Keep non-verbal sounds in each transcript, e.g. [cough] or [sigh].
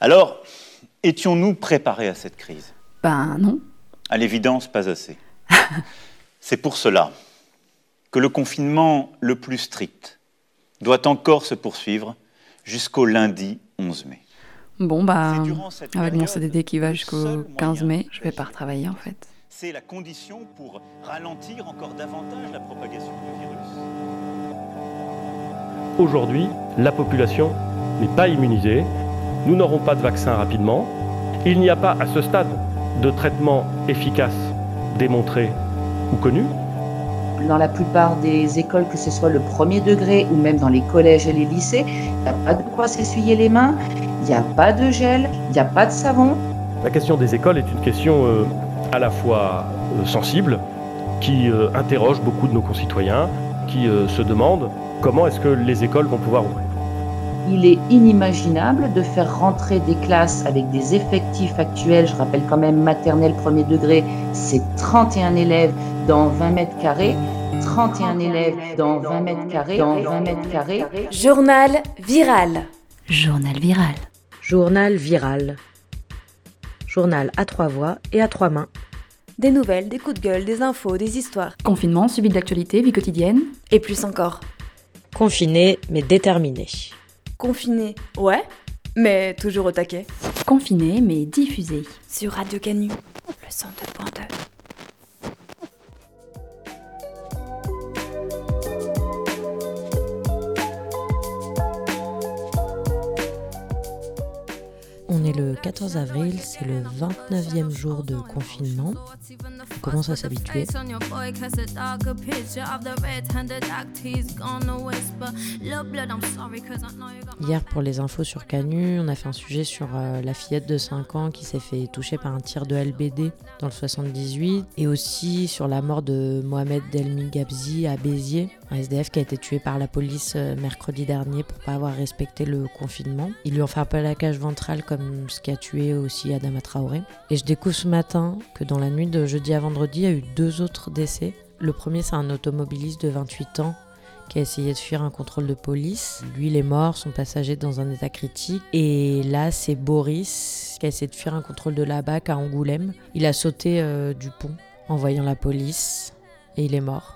Alors, étions-nous préparés à cette crise? Ben non. À l'évidence, pas assez. [laughs] C'est pour cela que le confinement le plus strict doit encore se poursuivre jusqu'au lundi 11 mai. Bon, bah, C'est durant cette avec mon CDD qui va jusqu'au seul 15 moyen mai, je vais pas retravailler en fait. C'est la condition pour ralentir encore davantage la propagation du virus. Aujourd'hui, la population n'est pas immunisée. Nous n'aurons pas de vaccin rapidement. Il n'y a pas à ce stade de traitement efficace démontré ou connu. Dans la plupart des écoles, que ce soit le premier degré ou même dans les collèges et les lycées, il n'y a pas de quoi s'essuyer les mains, il n'y a pas de gel, il n'y a pas de savon. La question des écoles est une question euh, à la fois euh, sensible, qui euh, interroge beaucoup de nos concitoyens, qui se demandent comment est-ce que les écoles vont pouvoir ouvrir. Il est inimaginable de faire rentrer des classes avec des effectifs actuels. Je rappelle quand même maternelle premier degré, c'est 31 élèves dans 20 mètres carrés. 31 élèves dans 20 mètres carrés. Dans 20 mètres carrés. Journal viral. Journal viral. Journal viral. Journal à trois voix et à trois mains. Des nouvelles, des coups de gueule, des infos, des histoires. Confinement, suivi de l'actualité, vie quotidienne. Et plus encore. Confiné mais déterminé. Confiné, ouais, mais toujours au taquet. Confiné mais diffusé. Sur Radio Canu, le 102.2. 14 avril, c'est le 29e jour de confinement. On commence à s'habituer. Hier, pour les infos sur Canu, on a fait un sujet sur euh, la fillette de 5 ans qui s'est fait toucher par un tir de LBD dans le 78 et aussi sur la mort de Mohamed Delmi Gabzi à Béziers, un SDF qui a été tué par la police euh, mercredi dernier pour pas avoir respecté le confinement. Ils lui ont fait un peu la cage ventrale comme ce qui a tué aussi Adama Traoré. Et je découvre ce matin que dans la nuit de jeudi à vendredi, il y a eu deux autres décès. Le premier, c'est un automobiliste de 28 ans qui a essayé de fuir un contrôle de police. Lui, il est mort, son passager dans un état critique. Et là, c'est Boris qui a essayé de fuir un contrôle de la BAC à Angoulême. Il a sauté euh, du pont en voyant la police et il est mort.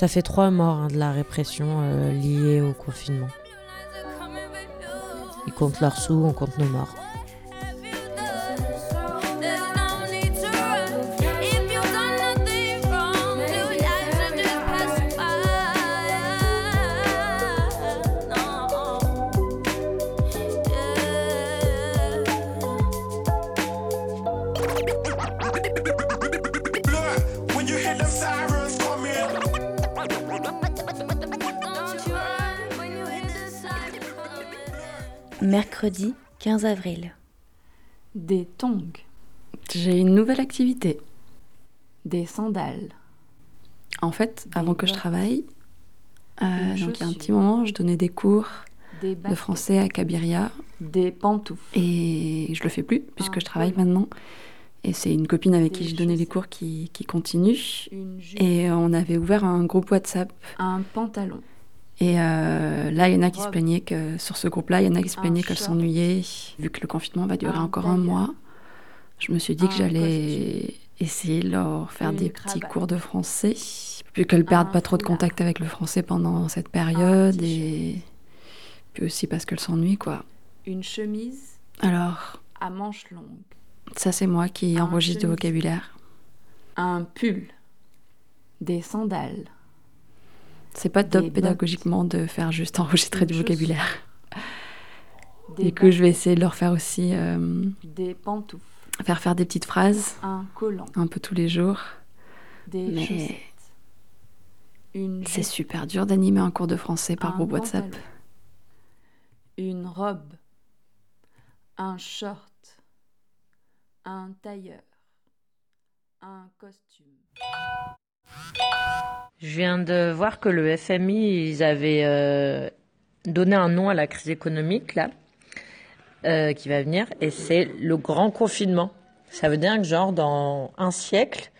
Ça fait trois morts hein, de la répression euh, liée au confinement. Ils comptent leurs sous, on compte nos morts. Mercredi 15 avril. Des tongs. J'ai une nouvelle activité. Des sandales. En fait, avant que je travaille, euh, donc il y a un petit moment, je donnais des cours de français à Cabiria. Des pantoufles. Et je le fais plus puisque je travaille maintenant. Et c'est une copine avec qui je donnais les cours qui, qui continue. Et on avait ouvert un groupe WhatsApp. Un pantalon. Et euh, là, il y en a qui se plaignaient que sur ce groupe-là, il y en a qui se plaignaient qu'elles s'ennuyaient. Vu que le confinement va durer encore un mois, je me suis dit que j'allais essayer de leur faire des petits cours de français, puis qu'elles perdent pas trop de contact avec le français pendant cette période, et puis aussi parce qu'elles s'ennuient, quoi. Une chemise. Alors, à manches longues. Ça, c'est moi qui enregistre du vocabulaire. Un pull. Des sandales. C'est pas top pédagogiquement de faire juste enregistrer du vocabulaire. [laughs] Du coup, je vais essayer de leur faire aussi. euh, Des pantoufles. faire faire des petites phrases Un collant. un peu tous les jours. Des Mais chaussettes. Une c'est super dur d'animer un cours de français par Un groupe WhatsApp. pantalon. Une robe. Un short. Un tailleur. Un costume. Je viens de voir que le FMI, ils avaient euh, donné un nom à la crise économique, là, euh, qui va venir, et c'est le grand confinement. Ça veut dire que, genre, dans un siècle,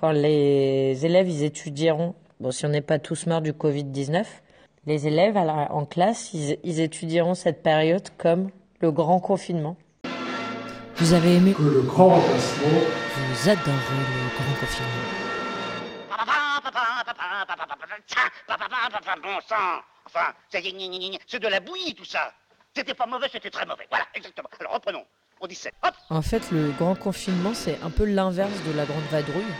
quand les élèves, ils étudieront, bon, si on n'est pas tous morts du Covid-19, Les élèves en classe, ils, étudieront cette période comme le grand confinement. Vous avez aimé le grand remplacement. Vous adorez le grand confinement. Bon sang Enfin, c'est de la bouillie tout ça. C'était pas mauvais, c'était très mauvais. Voilà, exactement. Alors reprenons. On dit Hop En fait, le grand confinement, c'est un peu l'inverse de la grande vadrouille.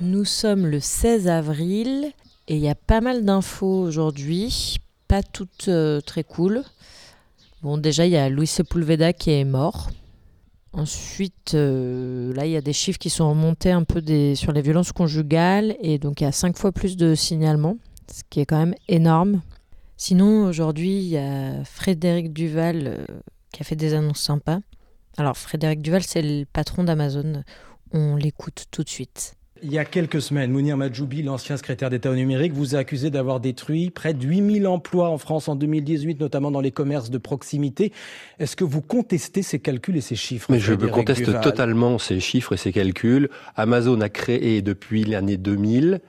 Nous sommes le 16 avril et il y a pas mal d'infos aujourd'hui, pas toutes euh, très cool. Bon, déjà, il y a Luis Sepulveda qui est mort. Ensuite, euh, là, il y a des chiffres qui sont remontés un peu des, sur les violences conjugales et donc il y a cinq fois plus de signalements, ce qui est quand même énorme. Sinon, aujourd'hui, il y a Frédéric Duval euh, qui a fait des annonces sympas. Alors, Frédéric Duval, c'est le patron d'Amazon. On l'écoute tout de suite. Il y a quelques semaines, Mounir Majoubi, l'ancien secrétaire d'État au numérique, vous a accusé d'avoir détruit près de 8000 emplois en France en 2018, notamment dans les commerces de proximité. Est-ce que vous contestez ces calculs et ces chiffres Mais je conteste totalement ces chiffres et ces calculs. Amazon a créé depuis l'année 2000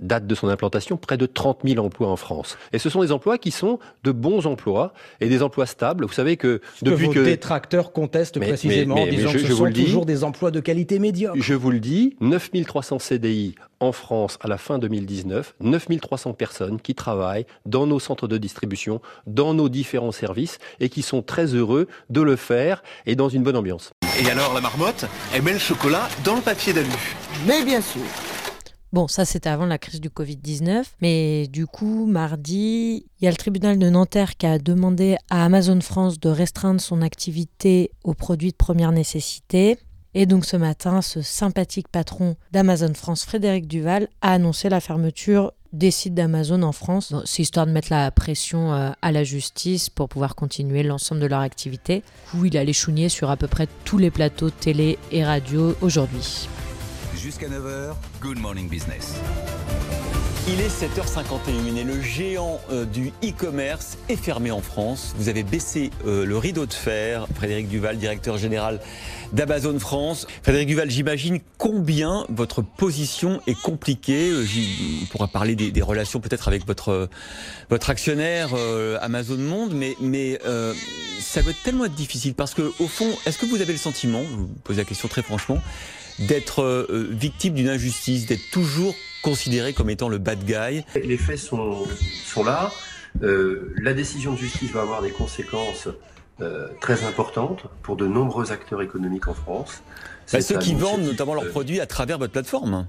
date de son implantation, près de 30 000 emplois en France. Et ce sont des emplois qui sont de bons emplois et des emplois stables. Vous savez que depuis que... Vos détracteurs contestent précisément en disant que ce sont toujours des emplois de qualité médiocre. Je vous le dis, 9 300 CDI en France à la fin 2019, 9 300 personnes qui travaillent dans nos centres de distribution, dans nos différents services et qui sont très heureux de le faire et dans une bonne ambiance. Et alors la marmotte, elle met le chocolat dans le papier d'alu. Mais bien sûr Bon, ça c'était avant la crise du Covid-19, mais du coup, mardi, il y a le tribunal de Nanterre qui a demandé à Amazon France de restreindre son activité aux produits de première nécessité. Et donc ce matin, ce sympathique patron d'Amazon France, Frédéric Duval, a annoncé la fermeture des sites d'Amazon en France. C'est histoire de mettre la pression euh, à la justice pour pouvoir continuer l'ensemble de leur activité. Où il allait chouigner sur à peu près tous les plateaux télé et radio aujourd'hui jusqu'à 9h, Good Morning Business. Il est 7h51 et le géant euh, du e-commerce est fermé en France. Vous avez baissé euh, le rideau de fer. Frédéric Duval, directeur général d'Amazon France. Frédéric Duval, j'imagine combien votre position est compliquée. Euh, on pourra parler des, relations peut-être avec votre, actionnaire Amazon Monde, mais, ça va tellement être difficile parce que au fond, est-ce que vous avez le sentiment, je vous pose la question très franchement, d'être euh, euh, victime d'une injustice, d'être toujours considéré comme étant le bad guy. Les faits sont, sont là. Euh, la décision de justice va avoir des conséquences très importantes pour de nombreux acteurs économiques en France. Bah, ceux qui vendent notamment leurs produits à travers votre plateforme.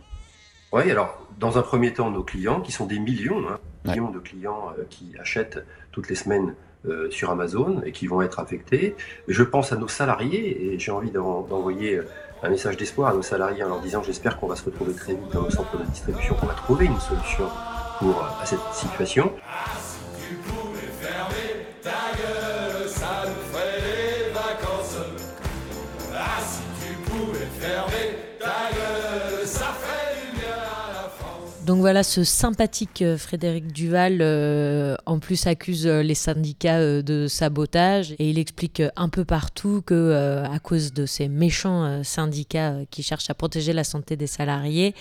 Oui, alors dans un premier temps, nos clients, qui sont des millions, hein, millions de clients qui achètent toutes les semaines sur Amazon et qui vont être affectés. Je pense à nos salariés et j'ai envie d'envoyer un message d'espoir à nos salariés en leur disant j'espère qu'on va se retrouver très vite dans nos centres de distribution, qu'on va trouver une solution pour à euh, cette situation. Donc voilà, ce sympathique euh, Frédéric Duval, euh, en plus, accuse euh, les syndicats de sabotage et il explique un peu partout que, à cause de ces méchants syndicats qui cherchent à protéger la santé des salariés,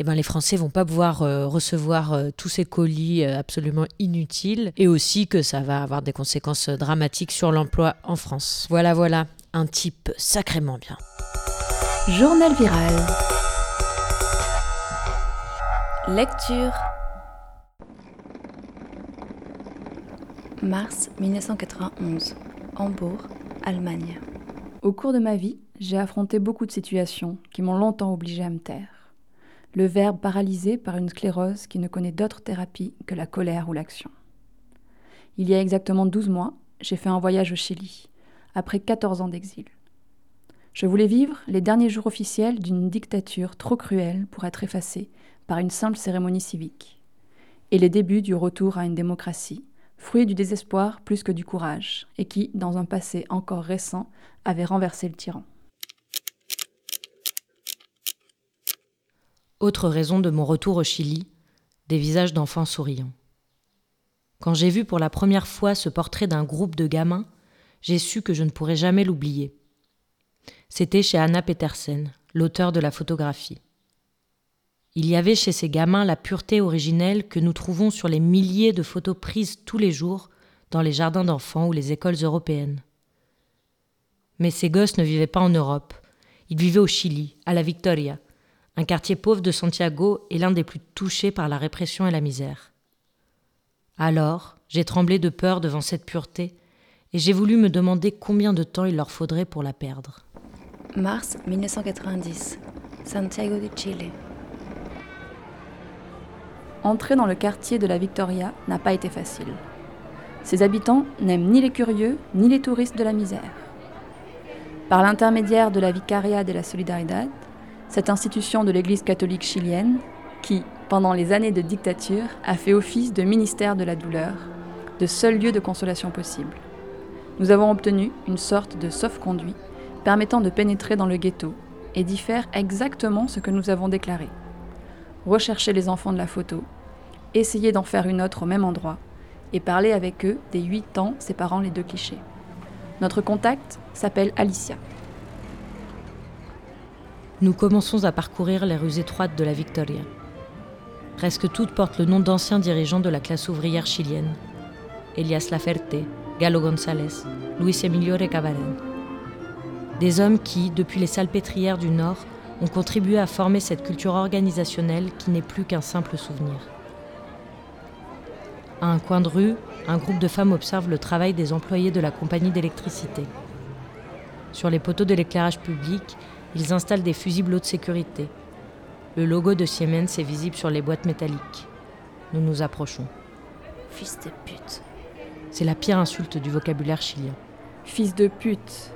eh ben, les Français vont pas pouvoir recevoir tous ces colis absolument inutiles et aussi que ça va avoir des conséquences dramatiques sur l'emploi en France. Voilà, voilà, un type sacrément bien. Journal viral. Lecture. Mars 1991. Hambourg, Allemagne. Au cours de ma vie, j'ai affronté beaucoup de situations qui m'ont longtemps obligé à me taire. Le verbe paralysé par une sclérose qui ne connaît d'autre thérapie que la colère ou l'action. Il y a exactement 12 mois, j'ai fait un voyage au Chili, après 14 ans d'exil. Je voulais vivre les derniers jours officiels d'une dictature trop cruelle pour être effacée par une simple cérémonie civique, et les débuts du retour à une démocratie, fruit du désespoir plus que du courage, et qui, dans un passé encore récent, avait renversé le tyran. Autre raison de mon retour au Chili, des visages d'enfants souriants. Quand j'ai vu pour la première fois ce portrait d'un groupe de gamins, j'ai su que je ne pourrais jamais l'oublier. C'était chez Anna Petersen, l'auteur de la photographie. Il y avait chez ces gamins la pureté originelle que nous trouvons sur les milliers de photos prises tous les jours dans les jardins d'enfants ou les écoles européennes. Mais ces gosses ne vivaient pas en Europe. Ils vivaient au Chili, à la Victoria, un quartier pauvre de Santiago et l'un des plus touchés par la répression et la misère. Alors, j'ai tremblé de peur devant cette pureté et j'ai voulu me demander combien de temps il leur faudrait pour la perdre. Mars 1990, Santiago de Chile. Entrer dans le quartier de la Victoria n'a pas été facile. Ses habitants n'aiment ni les curieux ni les touristes de la misère. Par l'intermédiaire de la Vicaria de la Solidaridad, cette institution de l'Église catholique chilienne, qui, pendant les années de dictature, a fait office de ministère de la douleur, de seul lieu de consolation possible. Nous avons obtenu une sorte de sauf-conduit permettant de pénétrer dans le ghetto et d'y faire exactement ce que nous avons déclaré. Rechercher les enfants de la photo, essayer d'en faire une autre au même endroit, et parler avec eux des huit ans séparant les deux clichés. Notre contact s'appelle Alicia. Nous commençons à parcourir les rues étroites de la Victoria. Presque toutes portent le nom d'anciens dirigeants de la classe ouvrière chilienne. Elias Laferte, Galo González, Luis Emilio Recabarren. Des hommes qui, depuis les salpêtrières du Nord, ont contribué à former cette culture organisationnelle qui n'est plus qu'un simple souvenir. À un coin de rue, un groupe de femmes observe le travail des employés de la compagnie d'électricité. Sur les poteaux de l'éclairage public, ils installent des fusibles haute sécurité. Le logo de Siemens est visible sur les boîtes métalliques. Nous nous approchons. Fils de pute. C'est la pire insulte du vocabulaire chilien. Fils de pute,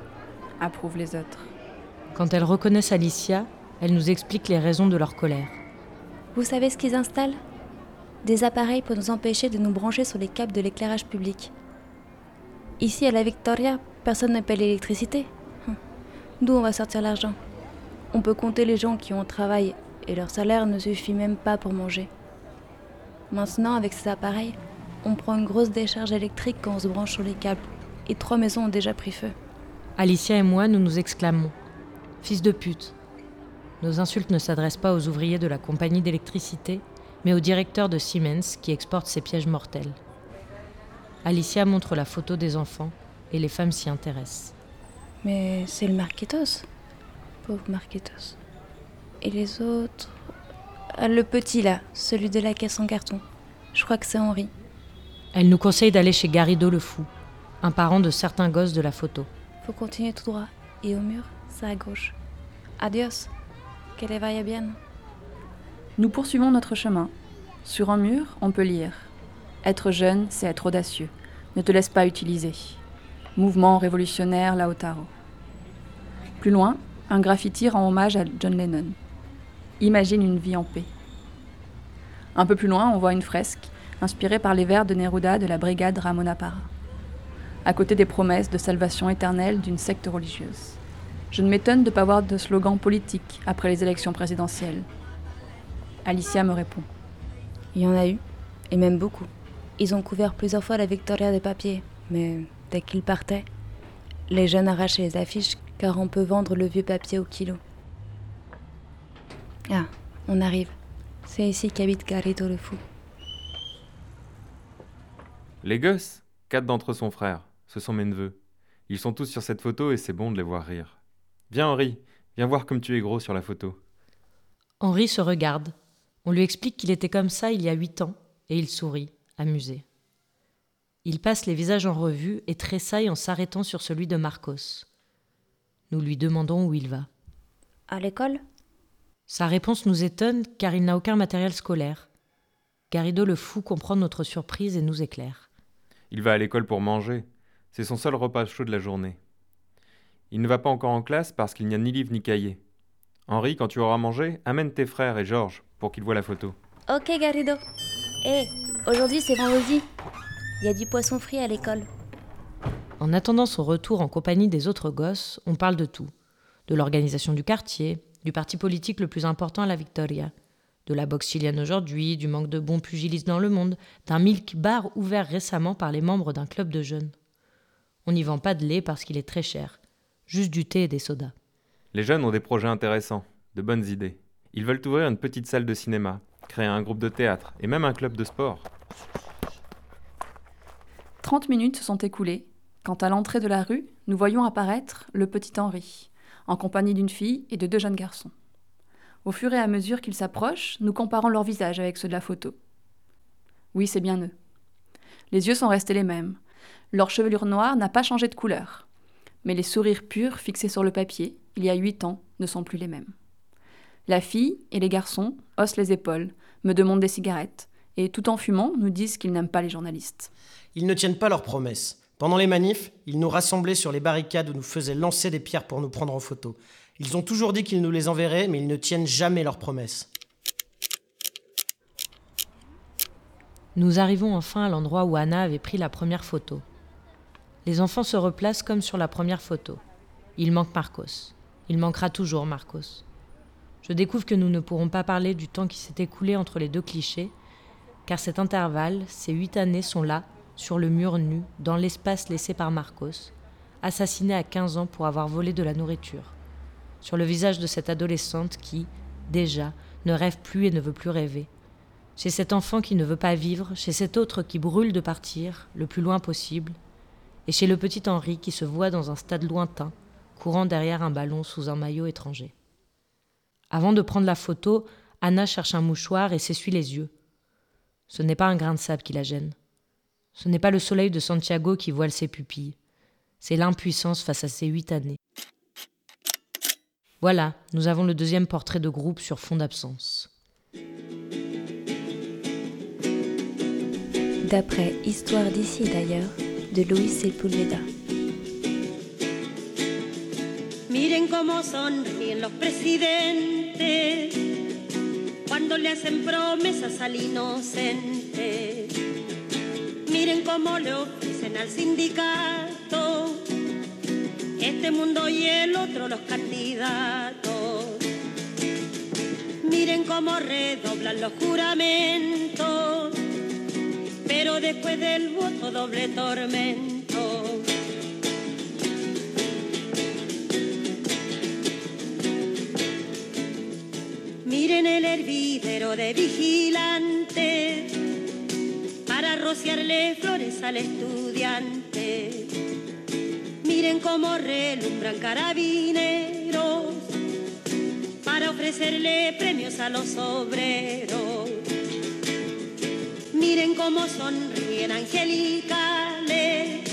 approuvent les autres. Quand elles reconnaissent Alicia, elles nous expliquent les raisons de leur colère. Vous savez ce qu'ils installent? Des appareils pour nous empêcher de nous brancher sur les câbles de l'éclairage public. Ici, à la Victoria, personne ne paie l'électricité. Hum. D'où on va sortir l'argent? On peut compter les gens qui ont un travail et leur salaire ne suffit même pas pour manger. Maintenant, avec ces appareils, on prend une grosse décharge électrique quand on se branche sur les câbles. Et trois maisons ont déjà pris feu. Alicia et moi, nous nous exclamons Fils de pute Nos insultes ne s'adressent pas aux ouvriers de la compagnie d'électricité, mais au directeur de Siemens qui exporte ses pièges mortels. Alicia montre la photo des enfants et les femmes s'y intéressent. Mais c'est le Marquitos. Pauvre Marquitos. Et les autres? Ah, Le petit là, celui de la caisse en carton. Je crois que c'est Henri. Elle nous conseille d'aller chez Garrido le fou, un parent de certains gosses de la photo. Faut continuer tout droit. Et au mur, c'est à gauche. Adios. Que le vaya bien. Nous poursuivons notre chemin. Sur un mur, on peut lire Être jeune, c'est être audacieux. Ne te laisse pas utiliser. Mouvement révolutionnaire Lautaro. Plus loin, un graffiti rend hommage à John Lennon. Imagine une vie en paix. Un peu plus loin, on voit une fresque inspirée par les vers de Neruda de la brigade Ramona Parra, à côté des promesses de salvation éternelle d'une secte religieuse. Je ne m'étonne de ne pas voir de slogan politique après les élections présidentielles. Alicia me répond. Il y en a eu, et même beaucoup. Ils ont couvert plusieurs fois la Victoria de papier, mais dès qu'ils partaient, les jeunes arrachaient les affiches car on peut vendre le vieux papier au kilo. Ah, on arrive. C'est ici qu'habite Garrido le fou. Les gosses, quatre d'entre eux sont frères. Ce sont mes neveux. Ils sont tous sur cette photo et c'est bon de les voir rire. Viens Henri, viens voir comme tu es gros sur la photo. Henri se regarde. On lui explique qu'il était comme ça il y a huit ans, et il sourit, amusé. Il passe les visages en revue et tressaille en s'arrêtant sur celui de Marcos. Nous lui demandons où il va. À l'école? Sa réponse nous étonne car il n'a aucun matériel scolaire. Garrido le fou comprend notre surprise et nous éclaire. Il va à l'école pour manger. C'est son seul repas chaud de la journée. Il ne va pas encore en classe parce qu'il n'y a ni livre ni cahier. Henri, quand tu auras mangé, amène tes frères et Georges pour qu'ils voient la photo. Ok, Garrido. Hé, aujourd'hui c'est vendredi. Il y a du poisson frit à l'école. En attendant son retour en compagnie des autres gosses, on parle de tout. De l'organisation du quartier, du parti politique le plus important à la Victoria, de la boxe chilienne aujourd'hui, du manque de bons pugilistes dans le monde, d'un milk bar ouvert récemment par les membres d'un club de jeunes. On n'y vend pas de lait parce qu'il est très cher, juste du thé et des sodas. Les jeunes ont des projets intéressants, de bonnes idées. Ils veulent ouvrir une petite salle de cinéma, créer un groupe de théâtre et même un club de sport. 30 minutes se sont écoulées quand à l'entrée de la rue, nous voyons apparaître le petit Henri, en compagnie d'une fille et de deux jeunes garçons. Au fur et à mesure qu'ils s'approchent, nous comparons leurs visages avec ceux de la photo. Oui, c'est bien eux. Les yeux sont restés les mêmes. Leur chevelure noire n'a pas changé de couleur. Mais les sourires purs fixés sur le papier, il y a huit ans, ne sont plus les mêmes. La fille et les garçons haussent les épaules, me demandent des cigarettes, et tout en fumant, nous disent qu'ils n'aiment pas les journalistes. Ils ne tiennent pas leurs promesses. Pendant les manifs, ils nous rassemblaient sur les barricades où nous faisaient lancer des pierres pour nous prendre en photo. Ils ont toujours dit qu'ils nous les enverraient, mais ils ne tiennent jamais leurs promesses. Nous arrivons enfin à l'endroit où Anna avait pris la première photo. Les enfants se replacent comme sur la première photo. Il manque Marcos. Il manquera toujours Marcos. Je découvre que nous ne pourrons pas parler du temps qui s'est écoulé entre les deux clichés, car cet intervalle, ces huit années sont là, sur le mur nu, dans l'espace laissé par Marcos, assassiné à 15 ans pour avoir volé de la nourriture, sur le visage de cette adolescente qui, déjà, ne rêve plus et ne veut plus rêver, chez cet enfant qui ne veut pas vivre, chez cet autre qui brûle de partir, le plus loin possible, et chez le petit Henri qui se voit dans un stade lointain, courant derrière un ballon sous un maillot étranger. Avant de prendre la photo, Anna cherche un mouchoir et s'essuie les yeux. Ce n'est pas un grain de sable qui la gêne. Ce n'est pas le soleil de Santiago qui voile ses pupilles. C'est l'impuissance face à ces huit années. Voilà, nous avons le deuxième portrait de groupe sur fond d'absence. D'après Histoire d'ici d'ailleurs, de Luis Sepulveda. Miren cómo sonríen los presidentes hacen promesas al inocente. Miren cómo le ofrecen al sindicato este mundo y el otro los candidatos. Miren cómo redoblan los juramentos, pero después del voto doble tormento. De vigilantes para rociarle flores al estudiante. Miren cómo relumbran carabineros para ofrecerle premios a los obreros. Miren cómo sonríen angelicales.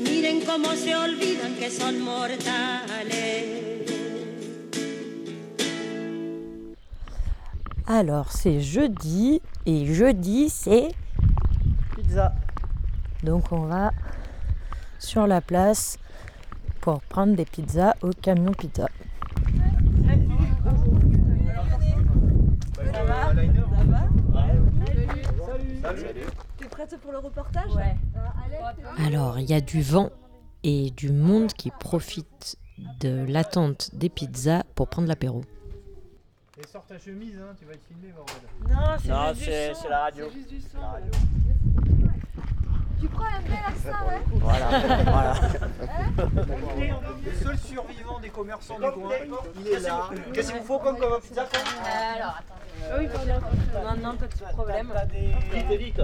Miren cómo se olvidan que son mortales. Alors, c'est jeudi, et jeudi, c'est Pizza. Donc, on va sur la place pour prendre des pizzas au camion pizza. Ça va Ça va Salut T'es prête pour le reportage Ouais. Alors, il y a du vent et du monde qui profite de l'attente des pizzas pour prendre l'apéro. Et sors ta chemise, hein, tu vas être filmé, bordel. Non, c'est Non, juste du c'est- son. c'est la radio. C'est juste du son. La radio. Tu prends un bel accent, hein Voilà, [laughs] voilà. Hein Le seul survivant des commerçants du coin, il est là. Qu'est-ce qu'il vous faut comme comme pizza Alors, attends. Oui, pardon. Non, non, pas de problème. T'as des. Vite, vite.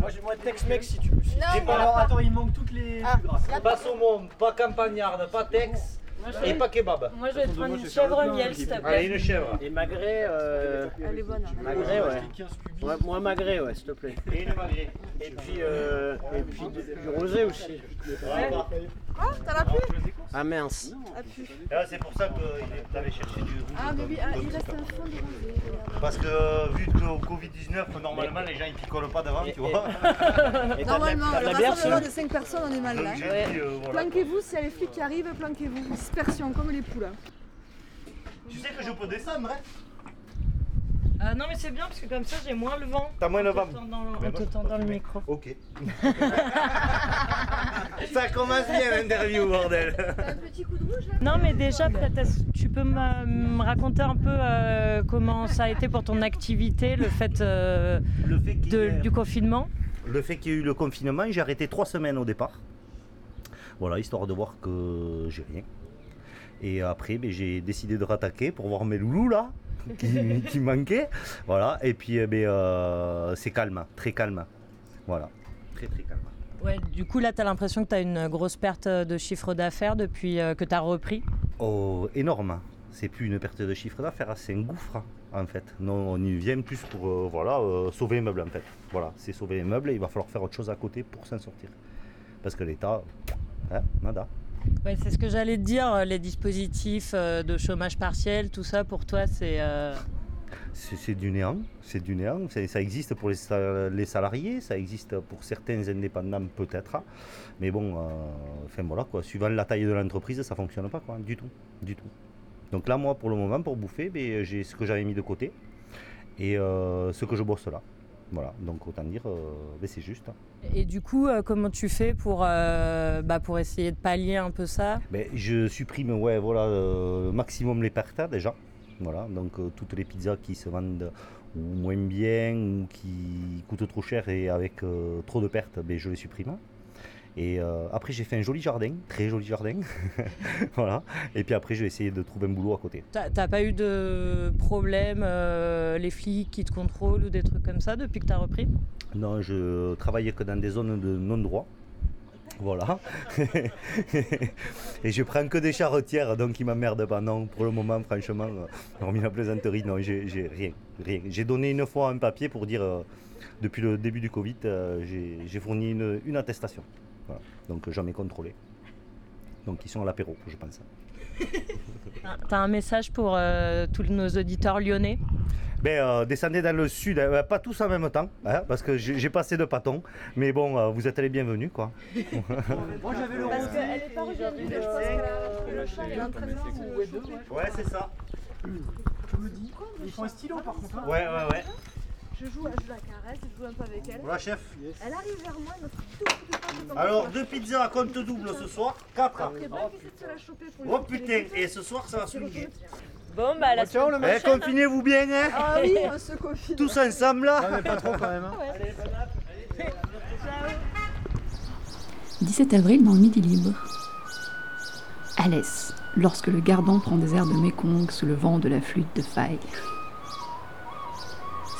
Moi, j'ai moins de Tex-Mex si tu. Non, mais- pas alors, attends, il manque toutes les Ah, Pas saumon, pas campagnarde, pas Tex. Moi, je Et vais- pas kebab. moi, je vais te prendre une chèvre miel, s'il te plaît. Allez, une chèvre. Et magret, euh... Elle est bonne. hein. magret, ouais. ouais. Moi, magret, ouais, s'il te plaît. Et une magret. Et puis, euh... et puis du, du rosé aussi. Ah, t'as la pluie Ah mince. Ah, pu. Ah, c'est pour ça que t'avais cherché du rouge. Ah, mais oui, ah, il reste un fond de rosé. Parce que euh, vu que au Covid-19, normalement les gens ils picolent pas devant, tu vois. Normalement, le rassemblement de 5 personnes, on est mal là. Euh. Planquez-vous, s'il y a les flics qui arrivent, planquez-vous. Dispersion, comme les poules. Tu sais que je peux descendre, hein Euh, non mais c'est bien parce que comme ça j'ai moins le vent. T'as moins le vent. Moi, t'entend dans le micro. Ok. [laughs] Ça commence bien l'interview, bordel. Un petit coup de rouge là? Non mais déjà peut-être est-ce que tu peux me, raconter un peu euh, comment ça a été pour ton activité, le fait, euh, de- du confinement? Le fait qu'il y ait eu le confinement, j'ai arrêté trois semaines au départ. Voilà, histoire de voir que j'ai rien. Et après, ben, j'ai décidé de rattaquer pour voir mes loulous là. Qui, manquait. Voilà, et puis eh ben, c'est calme, très calme. Voilà, très très calme. Ouais, du coup, là, tu as l'impression que tu as une grosse perte de chiffre d'affaires depuis que tu as repris? Oh, énorme. C'est plus une perte de chiffre d'affaires, c'est un gouffre en fait. Non, on y vient plus pour voilà, sauver les meubles en fait. Voilà, c'est sauver les meubles et il va falloir faire autre chose à côté pour s'en sortir. Parce que l'État, hein, nada. C'est ce que j'allais te dire, les dispositifs euh, de chômage partiel, tout ça pour toi, c'est. Euh, c'est du néant, c'est du néant. Ça existe pour les, salariés, ça existe pour certains indépendants peut-être, mais bon, euh, enfin voilà quoi. Suivant la taille de l'entreprise, ça fonctionne pas quoi, du tout, du tout. Donc là, moi, pour le moment, pour bouffer, ben, j'ai ce que j'avais mis de côté et ce que je bosse là. Voilà, donc autant dire, euh, ben, c'est juste. Et du coup, euh, comment tu fais pour, euh, bah, pour essayer de pallier un peu ça? Ben, Je supprime ouais, voilà, maximum les pertes déjà. Voilà, donc toutes les pizzas qui se vendent ou moins bien ou qui coûtent trop cher et avec trop de pertes, ben, je les supprime. Et euh, après, j'ai fait un joli jardin, très joli jardin. [laughs] voilà. Et puis après, j'ai essayé de trouver un boulot à côté. T'as pas eu de problème, euh, les flics qui te contrôlent ou des trucs comme ça depuis que tu as repris? Non, je travaillais que dans des zones de non-droit. Voilà. [laughs] et je prends que des charretières, donc ils m'emmerdent pas. Non, pour le moment, franchement, euh, hormis la plaisanterie, non, j'ai rien. rien. J'ai donné une fois un papier pour dire, depuis le début du Covid, j'ai fourni une attestation. Donc jamais contrôlé. Donc ils sont à l'apéro, je pense. [laughs] T'as un message pour euh, tous nos auditeurs lyonnais? Ben, euh, descendez dans le sud, hein. pas tous en même temps, hein, parce que j'ai passé de patons, mais bon, euh, vous êtes les bienvenus, quoi. [laughs] Moi j'avais le Parce qu'elle est pas revenue, je pense que le l'entraînement. Ouais, c'est ça. Tu me dis Ils font un stylo par contre. Hein. Ouais, ouais, ouais. Je joue, je la caresse, je joue un peu avec elle. Voilà, chef. Elle arrive vers moi, elle me fait tout, tout, tout, Alors, deux pizzas à compte double ce soir, quatre. Oh putain, et ce soir ça va se Bon, bah, la Ciao, le eh, Confinez-vous bien, hein Ah oui, on se confine. Tous ensemble, là Non, mais pas trop quand même. Hein. 17 avril dans le Midi Libre. Alès, lorsque le gardon prend des airs de Mékong sous le vent de la flûte de faille.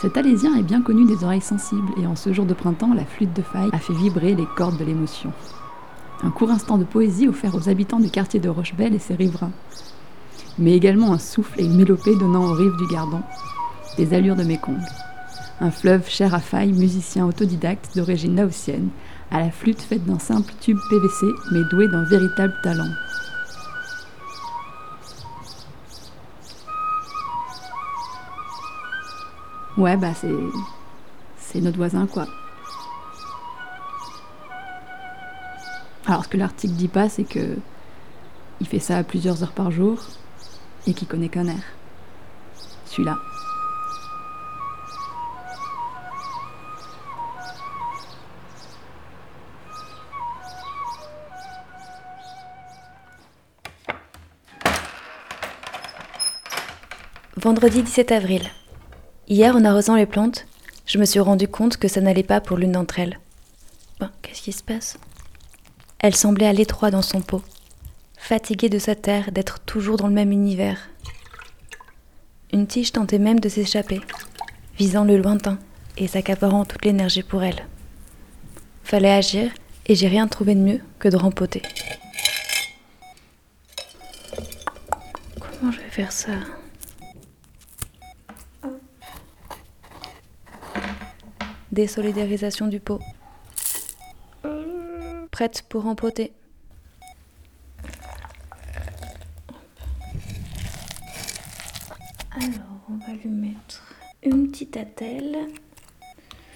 Cet alésien est bien connu des oreilles sensibles et en ce jour de printemps, la flûte de faille a fait vibrer les cordes de l'émotion. Un court instant de poésie offert aux habitants du quartier de Rochebelle et ses riverains. Mais également un souffle et une mélopée donnant aux rives du Gardon des allures de Mékong. Un fleuve cher à faille, musicien autodidacte d'origine laotienne, à la flûte faite d'un simple tube PVC mais doué d'un véritable talent. Ouais, bah c'est. C'est notre voisin, quoi. Alors, ce que l'article dit pas, c'est que. Il fait ça à plusieurs heures par jour et qu'il connaît qu'un air. Celui-là. Vendredi 17 avril. Hier, en arrosant les plantes, je me suis rendu compte que ça n'allait pas pour l'une d'entre elles. qu'est-ce qui se passe? Elle semblait à l'étroit dans son pot, fatiguée de sa terre, d'être toujours dans le même univers. Une tige tentait même de s'échapper, visant le lointain et s'accaparant toute l'énergie pour elle. Fallait agir et j'ai rien trouvé de mieux que de rempoter. Comment je vais faire ça? Désolidarisation du pot. Prête pour empoter. Alors, on va lui mettre une petite attelle.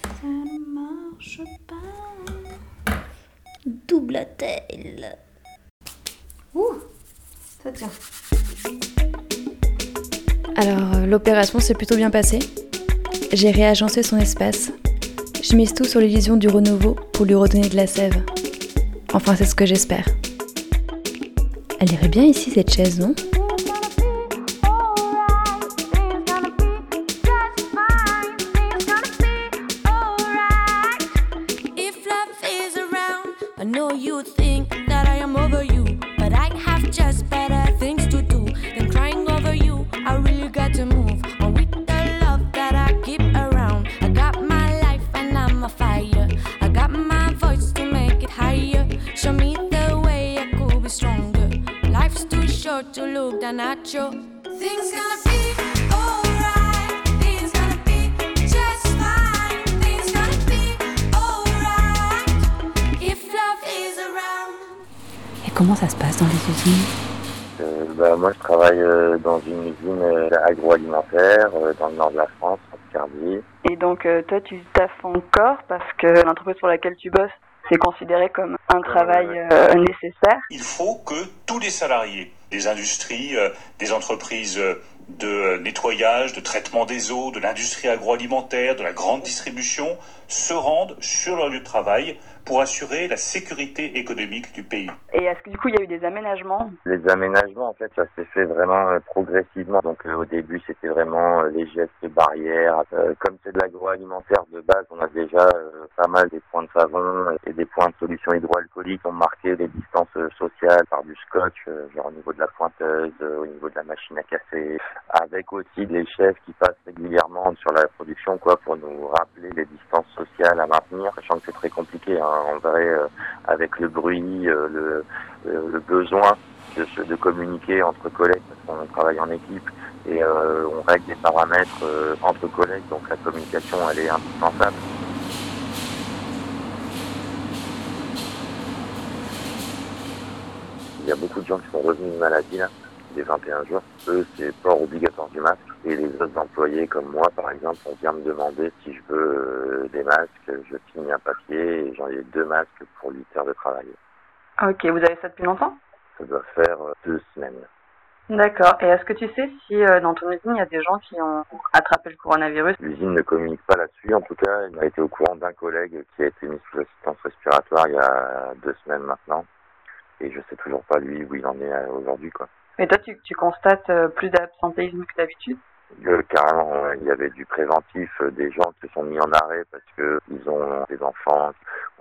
Ça ne marche pas. Double attelle. Ouh, ça tient. Alors, euh, l'opération s'est plutôt bien passée. J'ai réagencé son espace. Je mise tout sur l'illusion du renouveau pour lui redonner de la sève. Enfin, c'est ce que j'espère. Elle irait bien ici, cette chaise, non? If love is around. Et comment ça se passe dans les usines? Euh, bah, moi, je travaille euh, dans une usine euh, agroalimentaire euh, dans le nord de la France, en Picardie. Et donc, euh, toi, tu taffes encore parce que l'entreprise pour laquelle tu bosses, c'est considéré comme un travail euh, nécessaire? Il faut que tous les salariés des industries, euh, des entreprises euh, de euh, nettoyage, de traitement des eaux, de l'industrie agroalimentaire, de la grande distribution, se rendent sur leur lieu de travail pour assurer la sécurité économique du pays. Et est-ce que du coup, il y a eu des aménagements? Les aménagements, en fait, ça s'est fait vraiment euh, progressivement. Donc, euh, au début, c'était vraiment euh, les gestes barrières. Euh, comme c'est de l'agroalimentaire de base, on a déjà euh, pas mal des points de savon et des points de solution hydroalcoolique. On marquait les distances euh, sociales par du scotch, euh, genre au niveau de la pointeuse, euh, au niveau de la machine à café, avec aussi des chefs qui passent régulièrement sur la production, quoi, pour nous rappeler les distances sociales à maintenir, sachant que c'est très compliqué. Hein, en vrai, avec le bruit, le, besoin de, communiquer entre collègues, parce qu'on travaille en équipe et on règle des paramètres entre collègues, donc la communication, elle est indispensable. Y a beaucoup de gens qui sont revenus de maladie, là, des 21 jours. Eux, c'est port obligatoire du masque. Et les autres employés, comme moi, par exemple, on vient me demander si je veux euh, des masques. Je signe un papier et j'en ai deux masques pour 8 heures de travail. Ok, vous avez ça depuis longtemps? Ça doit faire euh, deux semaines. D'accord. Et est-ce que tu sais si euh, dans ton usine, il y a des gens qui ont attrapé le coronavirus? L'usine ne communique pas là-dessus. En tout cas, il m'a été au courant d'un collègue qui a été mis sous assistance respiratoire il y a deux semaines maintenant. Et je sais toujours pas, lui, où il en est euh, aujourd'hui, quoi. Mais toi, tu, tu constates euh, plus d'absentéisme que d'habitude? Euh, carrément, il y avait du préventif, euh, des gens qui se sont mis en arrêt parce que ils ont des enfants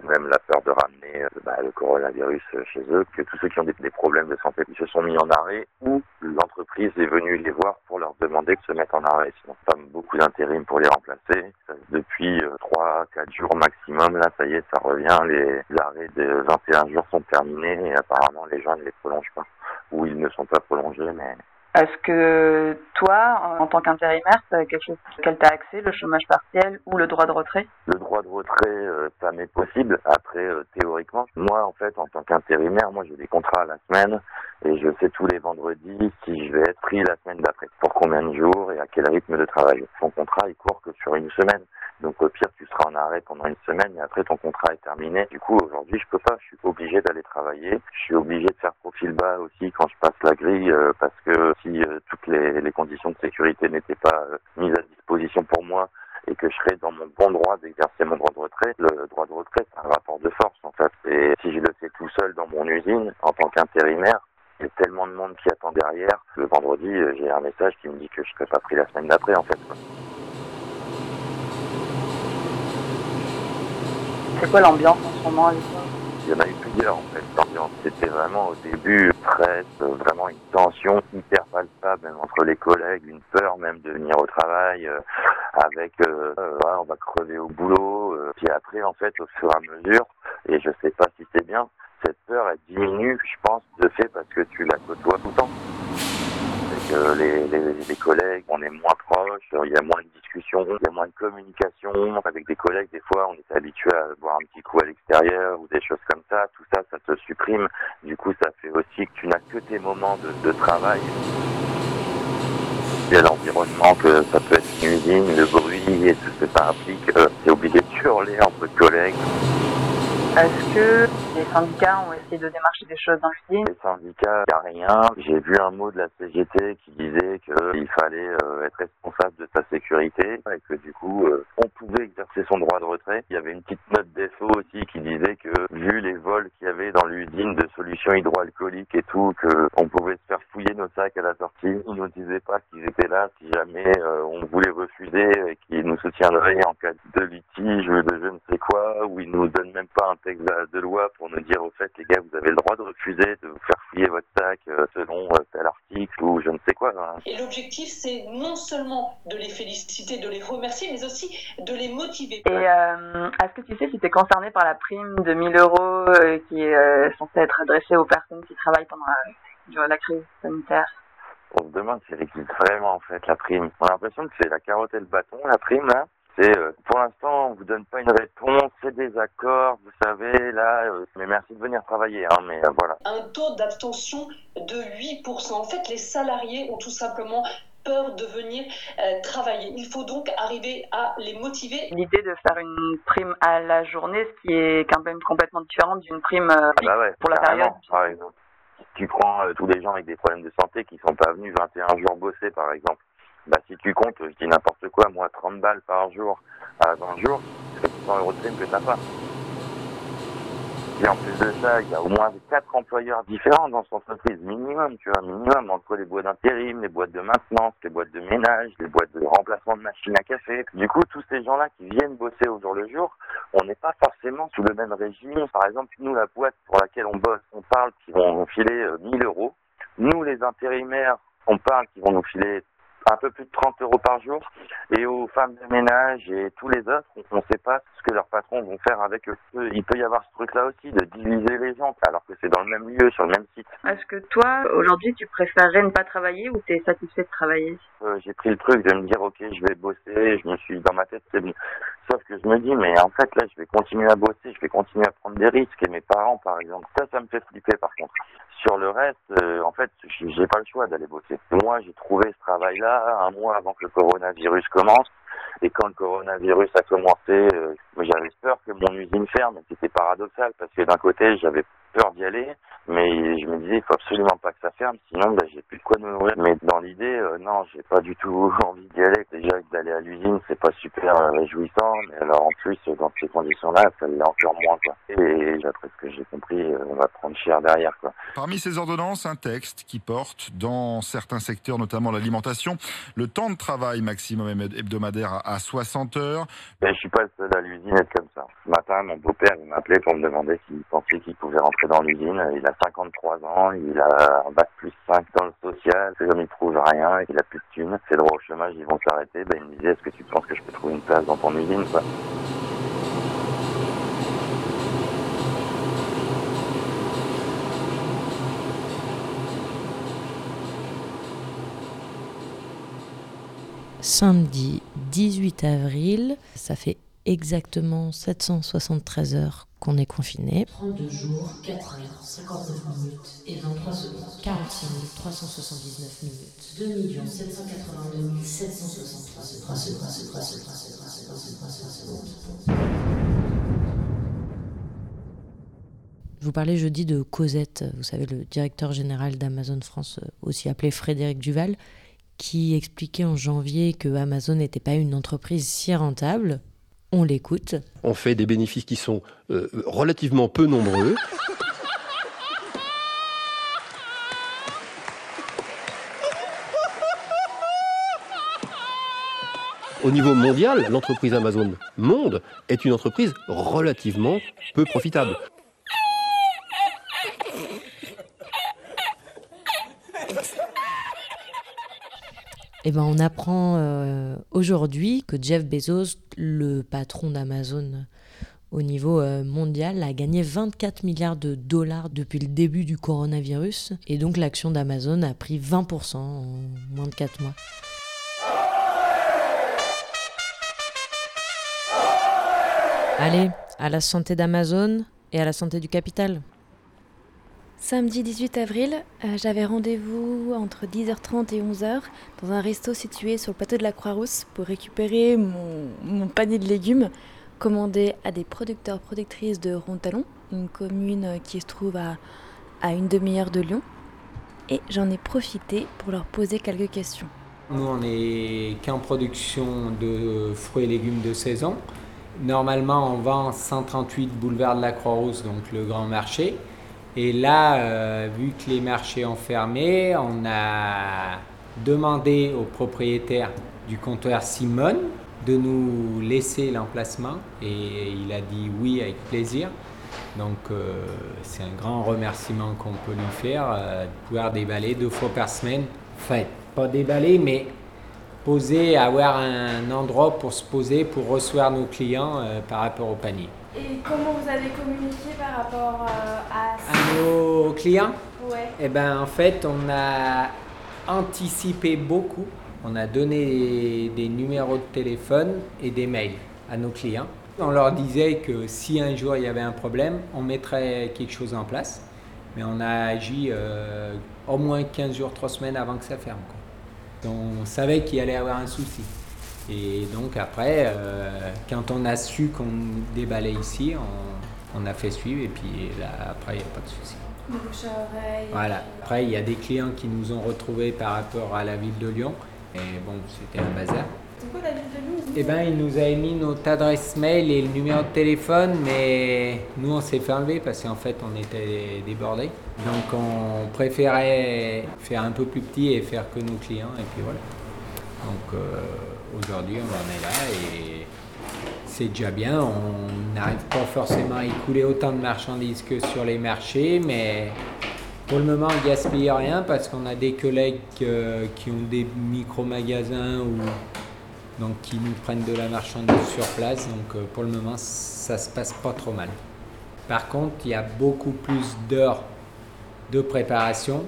ou même la peur de ramener euh, bah, le coronavirus euh, chez eux, que tous ceux qui ont des, problèmes de santé se sont mis en arrêt ou l'entreprise est venue les voir pour leur demander de se mettre en arrêt. Sinon, pas beaucoup d'intérim pour les remplacer. Depuis trois, quatre jours maximum, là, ça y est, ça revient. Les arrêts de 21 jours sont terminés et apparemment les gens ne les prolongent pas. Ou ils ne sont pas prolongés, mais Est-ce que toi, en tant qu'intérimaire, as quelque chose tu as accès, le chômage partiel ou le droit de retrait? Le droit de retrait, euh, ça m'est possible. Après, euh, théoriquement, moi, en fait, en tant qu'intérimaire, moi, j'ai des contrats à la semaine et je sais tous les vendredis si je vais être pris la semaine d'après, pour combien de jours et à quel rythme de travail? Ton contrat, il court que sur une semaine. Donc, au pire, tu seras en arrêt pendant une semaine et après, ton contrat est terminé. Du coup, aujourd'hui, je peux pas. Je suis obligé d'aller travailler. Je suis obligé de faire profil bas aussi quand je passe la grille euh, parce que si euh, toutes les, conditions de sécurité n'étaient pas euh, mises à disposition pour moi et que je serais dans mon bon droit d'exercer mon droit de retrait, le droit de retrait, c'est un rapport de force en fait. Et si je le fais tout seul dans mon usine, en tant qu'intérimaire, il y a tellement de monde qui attend derrière. Le vendredi, euh, j'ai un message qui me dit que je serai pas pris la semaine d'après en fait. C'est quoi l'ambiance en ce moment Il y en a eu plusieurs en fait. L'ambiance, c'était vraiment au début euh, vraiment une tension hyper palpable même entre les collègues, une peur même de venir au travail, euh, avec euh, euh, on va crever au boulot. Puis après en fait au fur et à mesure, et je sais pas si c'est bien, cette peur elle diminue, je pense, de fait parce que tu la côtoies tout le temps. Que les, les, collègues, on est moins proches, il y a moins de discussions, il y a moins de communication. Avec des collègues, des fois, on est habitué à boire un petit coup à l'extérieur ou des choses comme ça. Tout ça, ça te supprime. Du coup, ça fait aussi que tu n'as que tes moments de, travail. Il y a l'environnement que ça peut être une usine, le bruit et tout ce que ça implique. Euh, c'est obligé de hurler entre collègues. Est-ce que les syndicats ont essayé de démarcher des choses dans l'usine Les syndicats, il n'y a rien. J'ai vu un mot de la CGT qui disait qu'il fallait euh, être responsable de sa sécurité et que du coup, euh, on pouvait exercer son droit de retrait. Il y avait une petite note défaut aussi qui disait que vu les vols qu'il y avait dans l'usine de solutions hydroalcooliques et tout, que on pouvait se faire fouiller nos sacs à la sortie. Ils nous disaient pas qu'ils étaient là si jamais euh, on voulait refuser et qu'ils nous soutiendraient en cas de litige ou de je ne sais quoi, ou ils nous donnent même pas un texte de loi pour nous dire au fait les gars vous avez le droit de refuser de vous faire fouiller votre sac euh, selon euh, tel article ou je ne sais quoi. hein. Et l'objectif, c'est non seulement de les féliciter, de les remercier, mais aussi de les motiver. Et euh, est-ce que tu sais si tu es concerné par la prime de 1000 euros qui est censée être adressée aux personnes qui travaillent pendant la, la crise sanitaire? On se demande si elle existe vraiment en fait la prime. On a l'impression que c'est la carotte et le bâton, la prime là. C'est euh, pour l'instant on vous donne pas une réponse, c'est des accords, vous savez là. euh, mais merci de venir travailler, hein, mais euh, voilà. un taux d'abstention de 8%. En fait, les salariés ont tout simplement peur de venir euh, travailler. Il faut donc arriver à les motiver. L'idée de faire une prime à la journée, ce qui est quand même complètement différent d'une prime euh, Ah bah ouais, pour la carrément, période. Par exemple, tu prends euh, tous les gens avec des problèmes de santé qui sont pas venus 21 jours bosser, par exemple, bah si tu comptes, je dis n'importe quoi, moi 30 balles par jour à 20 jours, c'est 100 euros de prime que t'as pas. Et en plus de ça, il y a au moins quatre employeurs différents dans cette entreprise, minimum, tu vois, minimum, entre les boîtes d'intérim, les boîtes de maintenance, les boîtes de ménage, les boîtes de remplacement de machines à café. Du coup, tous ces gens-là qui viennent bosser au jour le jour, on n'est pas forcément sous le même régime. Par exemple, nous, la boîte pour laquelle on bosse, on parle qu'ils vont nous filer euh, 1000 euros. Nous, les intérimaires, on parle qu'ils vont nous filer un peu plus de 30 euros par jour. Et aux femmes de ménage et tous les autres, on ne sait pas ce que leurs patrons vont faire avec eux. Il peut y avoir ce truc-là aussi, de diviser les gens, alors que c'est dans le même lieu, sur le même site. Est-ce que toi, aujourd'hui, tu préférerais ne pas travailler ou tu es satisfait de travailler? Euh, j'ai pris le truc de me dire ok je vais bosser, je me suis dans ma tête c'est bon. Sauf que je me dis mais en fait là je vais continuer à bosser, je vais continuer à prendre des risques et mes parents par exemple. Ça ça me fait flipper par contre. Sur le reste, euh, en fait j'ai pas le choix d'aller bosser. Moi j'ai trouvé ce travail là un mois avant que le coronavirus commence. Et quand le coronavirus a commencé, euh, j'avais peur que mon usine ferme. C'était paradoxal parce que d'un côté j'avais peur d'y aller, mais je me disais il faut absolument pas que ça ferme, sinon bah, j'ai plus de quoi me nourrir. Mais dans l'idée, euh, non, j'ai pas du tout [laughs] envie d'y aller. Déjà d'aller à l'usine, c'est pas super euh, réjouissant, mais alors en plus dans ces conditions-là, ça l'est encore moins quoi. Et d'après ce que j'ai compris, euh, on va prendre cher derrière quoi. Parmi ces ordonnances, un texte qui porte, dans certains secteurs, notamment l'alimentation, le temps de travail maximum hebdomadaire à à 60 heures. Mais je suis pas le seul à l'usine être comme ça. Ce matin, mon beau-père m'a appelé pour me demander s'il pensait qu'il pouvait rentrer dans l'usine. Il a 53 ans, il a un bac plus 5 dans le social, c'est comme il trouve rien, il a plus de thunes. Ses droits au chômage, ils vont s'arrêter. Ben, il me disait, est-ce que tu penses que je peux trouver une place dans ton usine, quoi? Samedi 18 avril, ça fait exactement 773 heures qu'on est confiné. 32 jours, 4 heures, 59 minutes et 23 secondes. 46 379 minutes. 2 782 763 secondes. Je vous parlais jeudi de Cosette, vous savez, le directeur général d'Amazon France, euh, aussi appelé Frédéric Duval, qui expliquait en janvier que Amazon n'était pas une entreprise si rentable. On l'écoute. On fait des bénéfices qui sont euh, relativement peu nombreux. Au niveau mondial, l'entreprise Amazon Monde est une entreprise relativement peu profitable. Eh ben, on apprend euh, aujourd'hui que Jeff Bezos, le patron d'Amazon au niveau euh, mondial, a gagné 24 milliards de dollars depuis le début du coronavirus. Et donc l'action d'Amazon a pris 20% en moins de 4 mois. Allez, à la santé d'Amazon et à la santé du capital. Samedi 18 avril, euh, j'avais rendez-vous entre 10h30 et 11h dans un resto situé sur le plateau de la Croix-Rousse pour récupérer mon, panier de légumes commandé à des producteurs-productrices de Rontalon, une commune qui se trouve à, à une demi-heure de Lyon. Et j'en ai profité pour leur poser quelques questions. Nous, on est qu'en production de fruits et légumes de saison. Normalement, on vend 138 boulevard de la Croix-Rousse, donc le grand marché. Et là, euh, vu que les marchés ont fermé, on a demandé au propriétaire du comptoir Simone de nous laisser l'emplacement et il a dit oui avec plaisir. Donc euh, c'est un grand remerciement qu'on peut lui faire euh, de pouvoir déballer deux fois par semaine. Enfin, pas déballer, mais poser, avoir un endroit pour se poser, pour recevoir nos clients par rapport au panier. Et comment vous avez communiqué par rapport euh, à À nos clients Ouais. Eh ben, en fait, on a anticipé beaucoup. On a donné des numéros de téléphone et des mails à nos clients. On leur disait que si un jour il y avait un problème, on mettrait quelque chose en place. Mais on a agi euh, au moins 15 jours, 3 semaines avant que ça ferme. quoi. Donc, on savait qu'il allait y avoir un souci. Et donc après, euh, quand on a su qu'on déballait ici, on, on a fait suivre et puis là, après, il n'y a pas de souci. Le bouche à oreille. Voilà. Après, il y a des clients qui nous ont retrouvés par rapport à la ville de Lyon. Et bon, c'était un bazar. C'est quoi la ville de Lyon Eh ben, il nous a émis notre adresse mail et le numéro de téléphone, mais nous, on s'est fait enlever parce qu'en fait, on était débordés. Donc, on préférait faire un peu plus petit et faire que nos clients, et puis voilà. Donc, euh, aujourd'hui, on en est là et c'est déjà bien. On n'arrive pas forcément à écouler autant de marchandises que sur les marchés, mais pour le moment, on gaspille rien parce qu'on a des collègues euh, qui ont des micro-magasins ou donc qui nous prennent de la marchandise sur place. Donc euh, pour le moment, ça se passe pas trop mal. Par contre, il y a beaucoup plus d'heures de préparation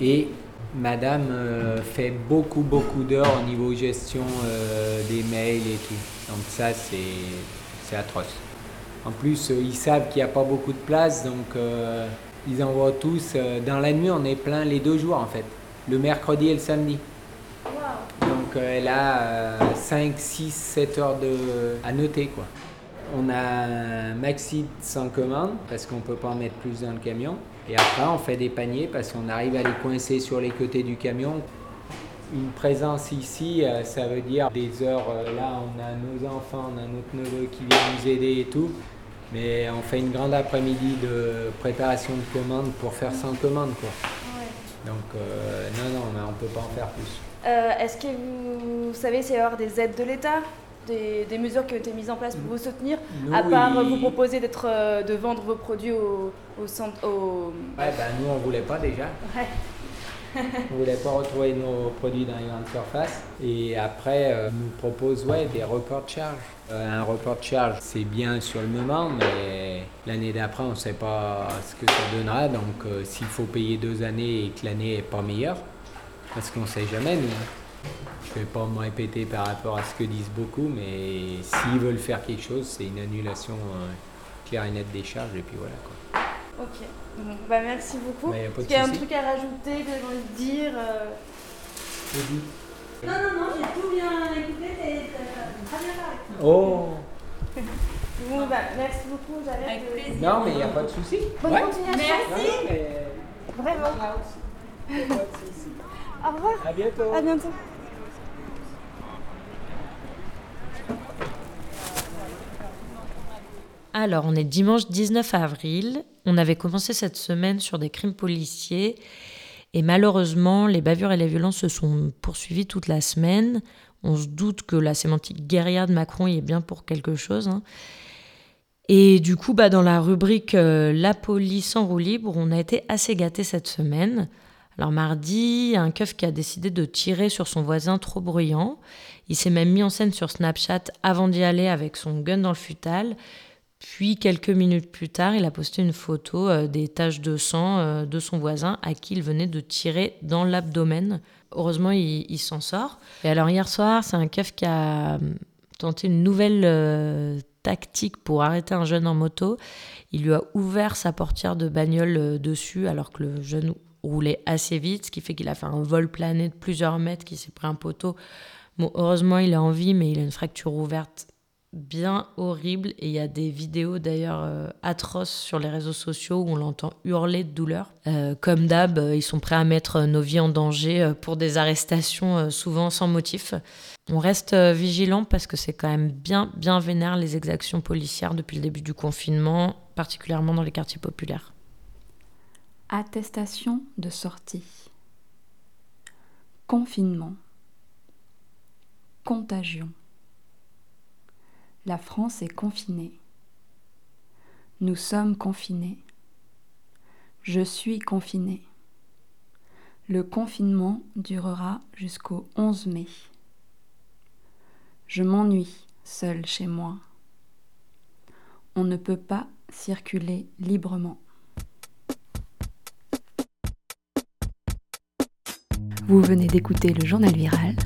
et Madame euh, fait beaucoup beaucoup d'heures au niveau gestion euh, des mails et tout. Donc ça, c'est c'est atroce. En plus, euh, ils savent qu'il n'y a pas beaucoup de place, donc ils envoient tous. dans la nuit, on est plein les deux jours en fait, le mercredi et le samedi. Donc elle a 5, 6, 7 heures de, à noter quoi. On a un maxi sans commande parce qu'on ne peut pas en mettre plus dans le camion. Et après on fait des paniers parce qu'on arrive à les coincer sur les côtés du camion. Une présence ici, euh, ça veut dire des heures. euh, là on a nos enfants, on a notre neveu qui vient nous aider et tout. Mais on fait une grande après-midi de préparation de commandes pour faire 100 commandes quoi. Donc euh, non, non, on ne peut pas en faire plus. Euh, Est-ce que vous savez s'il y avoir des aides de l'État? Des, des mesures qui ont été mises en place pour vous soutenir, Nous, à part vous proposer d'être, euh, de vendre vos produits au, au centre. Au... Ouais, ben nous on voulait pas déjà. Ouais. [laughs] On voulait pas retrouver nos produits dans les grandes surfaces. Et après, euh, nous propose ouais, des reports de charge. Euh, un report de charge, c'est bien sur le moment, mais l'année d'après, on ne sait pas ce que ça donnera. Donc, euh, s'il faut payer deux années et que l'année n'est pas meilleure, parce qu'on ne sait jamais, nous. Je ne vais pas me répéter par rapport à ce que disent beaucoup, mais s'ils veulent faire quelque chose, c'est une annulation euh, claire et nette des charges, et puis voilà. Quoi. Ok. Bon, bah merci beaucoup. Bah, y a pas de Est-ce qu'il y a un truc à rajouter que j'ai envie de dire euh Non, non, non, j'ai tout bien écouté, t'as très bien parlé. Oh [laughs] Bon, bah merci beaucoup, j'arrête de... Non, mais il n'y a pas de souci. Bonne Ouais. continuation. Non, non, mais- Vraiment. Au revoir. À bientôt. À bientôt. Alors, on est dimanche 19 avril. On avait commencé cette semaine sur des crimes policiers. Et malheureusement, les bavures et les violences se sont poursuivies toute la semaine. On se doute que la sémantique guerrière de Macron y est bien pour quelque chose. hein. Et du coup, bah, dans la rubrique euh, La police en roue libre, on a été assez gâtés cette semaine. Alors mardi, un keuf qui a décidé de tirer sur son voisin trop bruyant. Il s'est même mis en scène sur Snapchat avant d'y aller avec son gun dans le futal. Puis quelques minutes plus tard, il a posté une photo euh, des taches de sang euh, de son voisin à qui il venait de tirer dans l'abdomen. Heureusement, il, s'en sort. Et alors hier soir, c'est un keuf qui a euh, tenté une nouvelle euh, tactique pour arrêter un jeune en moto. Il lui a ouvert sa portière de bagnole dessus alors que le jeune roulait assez vite, ce qui fait qu'il a fait un vol plané de plusieurs mètres, qui s'est pris un poteau. Heureusement, il est en vie, mais il a une fracture ouverte bien horrible. Et il y a des vidéos d'ailleurs euh, atroces sur les réseaux sociaux où on l'entend hurler de douleur. Euh, comme d'hab, euh, ils sont prêts à mettre nos vies en danger pour des arrestations souvent sans motif. On reste vigilant parce que c'est quand même bien, bien vénère les exactions policières depuis le début du confinement, particulièrement dans les quartiers populaires. Attestation de sortie. Confinement. Contagion. La France est confinée. Nous sommes confinés. Je suis confiné. Le confinement durera jusqu'au 11 mai. Je m'ennuie seul chez moi. On ne peut pas circuler librement. Vous venez d'écouter le journal viral.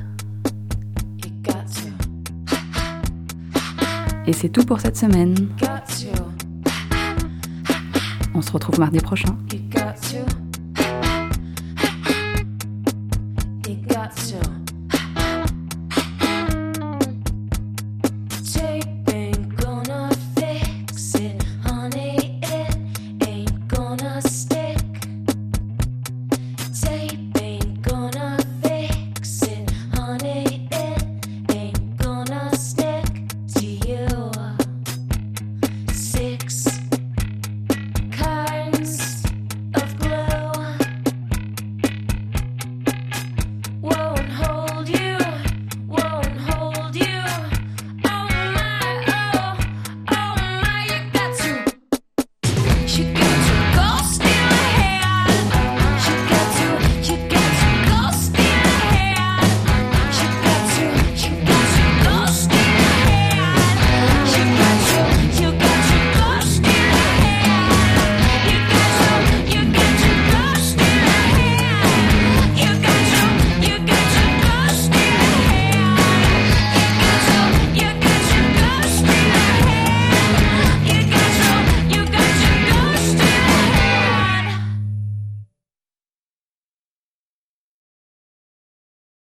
Et c'est tout pour cette semaine. On se retrouve mardi prochain.